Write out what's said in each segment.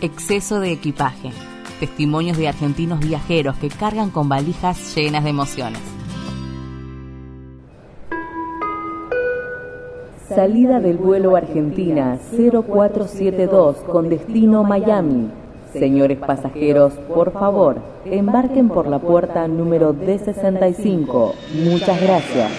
exceso de equipaje. Testimonios de argentinos viajeros que cargan con valijas llenas de emociones. Salida del vuelo Argentina 0472 con destino Miami. Señores pasajeros, por favor, embarquen por la puerta número D65. Muchas gracias.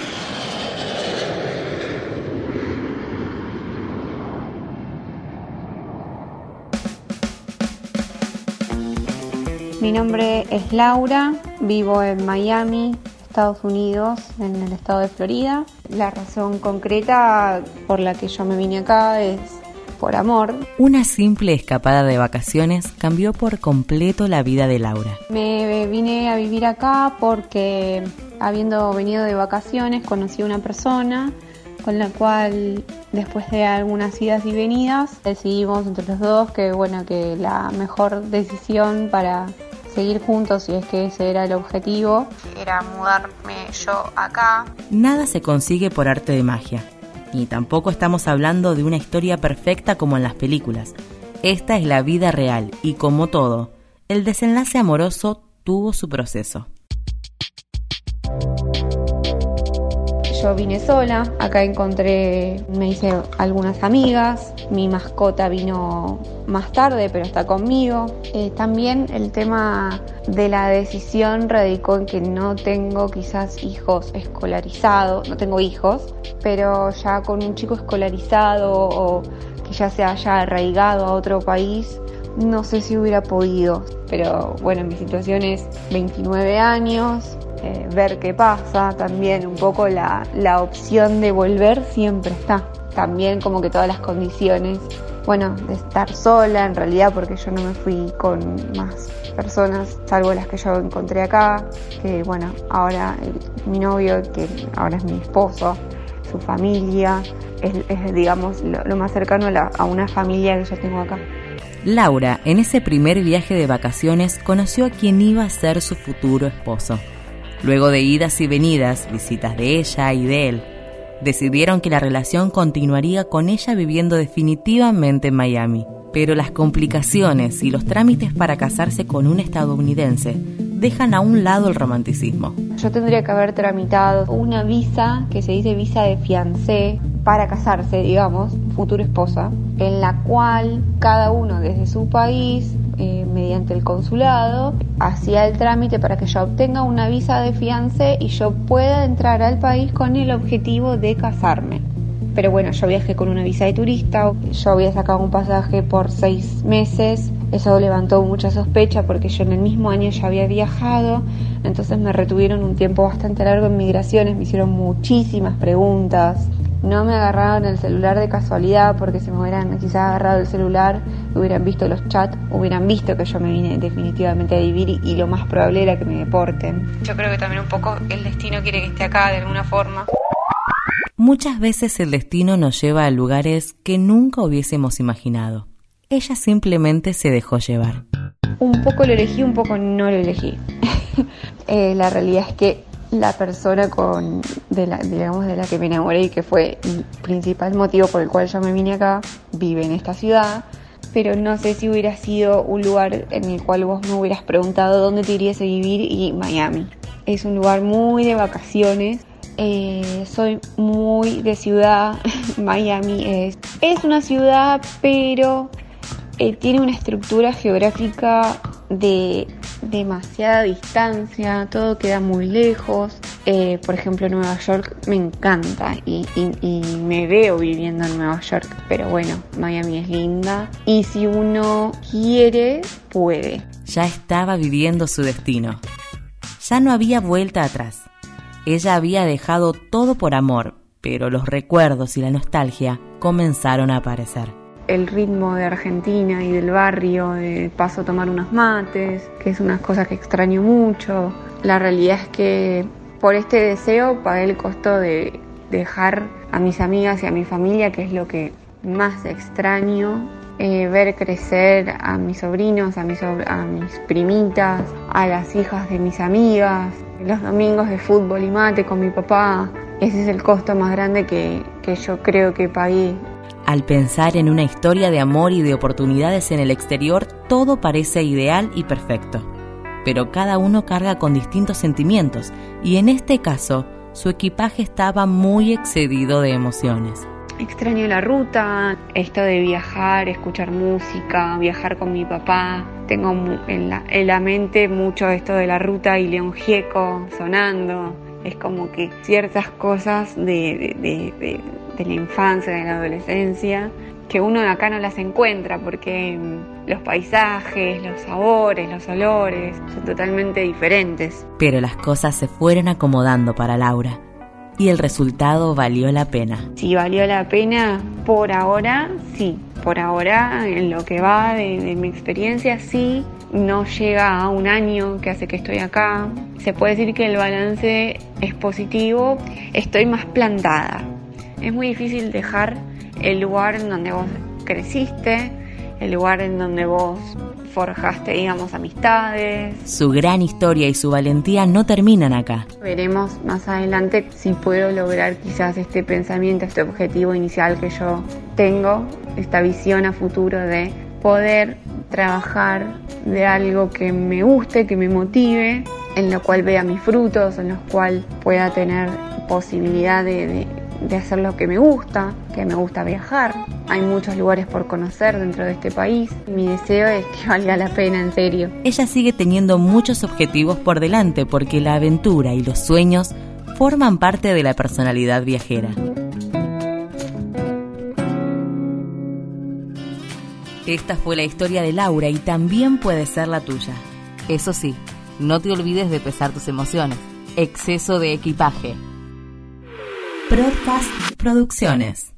Mi nombre es Laura, vivo en Miami, Estados Unidos, en el estado de Florida. La razón concreta por la que yo me vine acá es por amor. Una simple escapada de vacaciones cambió por completo la vida de Laura. Me vine a vivir acá porque habiendo venido de vacaciones conocí a una persona con la cual después de algunas idas y venidas decidimos entre los dos que bueno que la mejor decisión para seguir juntos y es que ese era el objetivo era mudarme yo acá. Nada se consigue por arte de magia. Y tampoco estamos hablando de una historia perfecta como en las películas. Esta es la vida real y como todo, el desenlace amoroso tuvo su proceso. Yo vine sola, acá encontré, me hice algunas amigas, mi mascota vino más tarde, pero está conmigo. Eh, también el tema de la decisión radicó en que no tengo quizás hijos escolarizados, no tengo hijos, pero ya con un chico escolarizado o que ya se haya arraigado a otro país, no sé si hubiera podido. Pero bueno, mi situación es 29 años, eh, ver qué pasa, también un poco la, la opción de volver siempre está. También como que todas las condiciones, bueno, de estar sola en realidad porque yo no me fui con más personas, salvo las que yo encontré acá, que bueno, ahora mi novio, que ahora es mi esposo, su familia, es, digamos lo, más cercano a, a una familia que yo tengo acá. Laura, en ese primer viaje de vacaciones, conoció a quien iba a ser su futuro esposo. Luego de idas y venidas, visitas de ella y de él, decidieron que la relación continuaría con ella viviendo definitivamente en Miami. Pero las complicaciones y los trámites para casarse con un estadounidense dejan a un lado el romanticismo. Yo tendría que haber tramitado una visa que se dice visa de fiancé para casarse, digamos, futura esposa, en la cual cada uno desde su país eh, mediante el consulado, hacía el trámite para que yo obtenga una visa de fiance y yo pueda entrar al país con el objetivo de casarme. Pero bueno, yo viajé con una visa de turista, yo había sacado un pasaje por seis meses, eso levantó mucha sospecha porque yo en el mismo año ya había viajado, entonces me retuvieron un tiempo bastante largo en migraciones, me hicieron muchísimas preguntas, no me agarraron el celular de casualidad porque si me hubieran quizás agarrado el celular, hubieran visto los chats, hubieran visto que yo me vine definitivamente a vivir y, lo más probable era que me deporten. Yo creo que también un poco el destino quiere que esté acá de alguna forma. Muchas veces el destino nos lleva a lugares que nunca hubiésemos imaginado. Ella simplemente se dejó llevar. Un poco lo elegí, un poco no lo elegí. Eh, la realidad es que la persona con de la, digamos de la que me enamoré y que fue el principal motivo por el cual yo me vine acá, vive en esta ciudad, pero no sé si hubiera sido un lugar en el cual vos me hubieras preguntado dónde te irías a vivir y Miami. Es un lugar muy de vacaciones. Eh, soy muy de ciudad. Miami es, es una ciudad, pero eh, tiene una estructura geográfica de demasiada distancia, todo queda muy lejos. Eh, por ejemplo, Nueva York me encanta y, me veo viviendo en Nueva York, pero bueno, Miami es linda y si uno quiere, puede. Ya estaba viviendo su destino. Ya no había vuelta atrás. Ella había dejado todo por amor, pero los recuerdos y la nostalgia comenzaron a aparecer el ritmo de Argentina y del barrio, de paso a tomar unos mates, que es unas cosas que extraño mucho. La realidad es que por este deseo pagué el costo de dejar a mis amigas y a mi familia, que es lo que más extraño, eh, ver crecer a mis sobrinos, a mis, a mis primitas, a las hijas de mis amigas, los domingos de fútbol y mate con mi papá. Ese es el costo más grande que, que yo creo que pagué Al pensar en una historia de amor y de oportunidades en el exterior, todo parece ideal y perfecto. Pero cada uno carga con distintos sentimientos y en este caso su equipaje estaba muy excedido de emociones. Extraño la ruta, esto de viajar, escuchar música, viajar con mi papá. Tengo en la, en la mente mucho esto de la ruta y León Gieco sonando. Es como que ciertas cosas de, de, de la infancia, de la adolescencia, que uno acá no las encuentra porque mm, los paisajes, los sabores, los olores son totalmente diferentes. Pero las cosas se fueron acomodando para Laura y el resultado valió la pena. Si valió la pena, por ahora sí, por ahora en lo que va de, de mi experiencia sí, no llega a un año que hace que estoy acá. Se puede decir que el balance es positivo, estoy más plantada, es muy difícil dejar el lugar en donde vos creciste, el lugar en donde vos forjaste, digamos, amistades. Su gran historia y su valentía no terminan acá. Veremos más adelante si puedo lograr quizás este pensamiento, este objetivo inicial que yo tengo, esta visión a futuro de poder trabajar de algo que me guste, que me motive, en lo cual vea mis frutos, en los cual pueda tener posibilidad de de hacer lo que me gusta, que me gusta viajar. Hay muchos lugares por conocer dentro de este país. Mi deseo es que valga la pena, en serio. Ella sigue teniendo muchos objetivos por delante porque la aventura y los sueños forman parte de la personalidad viajera. Esta fue la historia de Laura y también puede ser la tuya. Eso sí, no te olvides de pesar tus emociones. Exceso de equipaje Broadcast Producciones.